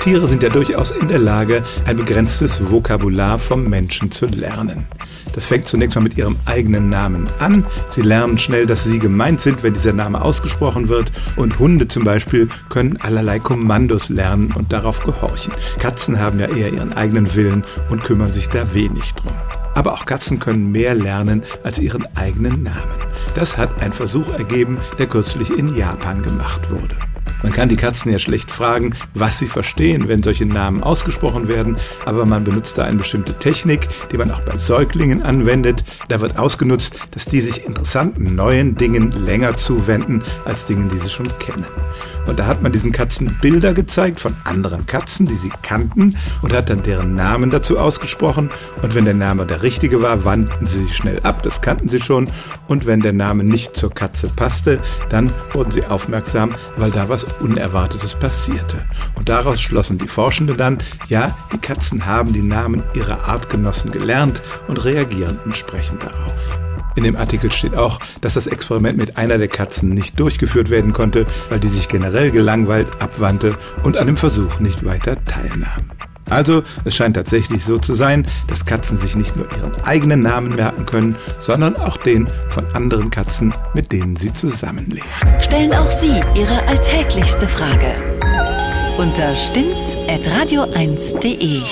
Tiere sind ja durchaus in der Lage, ein begrenztes Vokabular vom Menschen zu lernen. Das fängt zunächst mal mit ihrem eigenen Namen an. Sie lernen schnell, dass sie gemeint sind, wenn dieser Name ausgesprochen wird. Und Hunde zum Beispiel können allerlei Kommandos lernen und darauf gehorchen. Katzen haben ja eher ihren eigenen Willen und kümmern sich da wenig drum. Aber auch Katzen können mehr lernen als ihren eigenen Namen. Das hat ein Versuch ergeben, der kürzlich in Japan gemacht wurde. Man kann die Katzen ja schlecht fragen, was sie verstehen, wenn solche Namen ausgesprochen werden, aber man benutzt da eine bestimmte Technik, die man auch bei Säuglingen anwendet. Da wird ausgenutzt, dass die sich interessanten neuen Dingen länger zuwenden als Dingen, die sie schon kennen. Und da hat man diesen Katzen Bilder gezeigt von anderen Katzen, die sie kannten und hat dann deren Namen dazu ausgesprochen. Und wenn der Name der richtige war, wandten sie sich schnell ab, das kannten sie schon. Und wenn der Name nicht zur Katze passte, dann wurden sie aufmerksam, weil da was Unerwartetes passierte. Und daraus schlossen die Forschenden dann, ja, die Katzen haben die Namen ihrer Artgenossen gelernt und reagieren entsprechend darauf. In dem Artikel steht auch, dass das Experiment mit einer der Katzen nicht durchgeführt werden konnte, weil die sich generell gelangweilt abwandte und an dem Versuch nicht weiter teilnahm. Also, es scheint tatsächlich so zu sein, dass Katzen sich nicht nur ihren eigenen Namen merken können, sondern auch den von anderen Katzen, mit denen sie zusammenleben. Stellen auch Sie Ihre alltäglichste Frage unter stimmtz.radio1.de.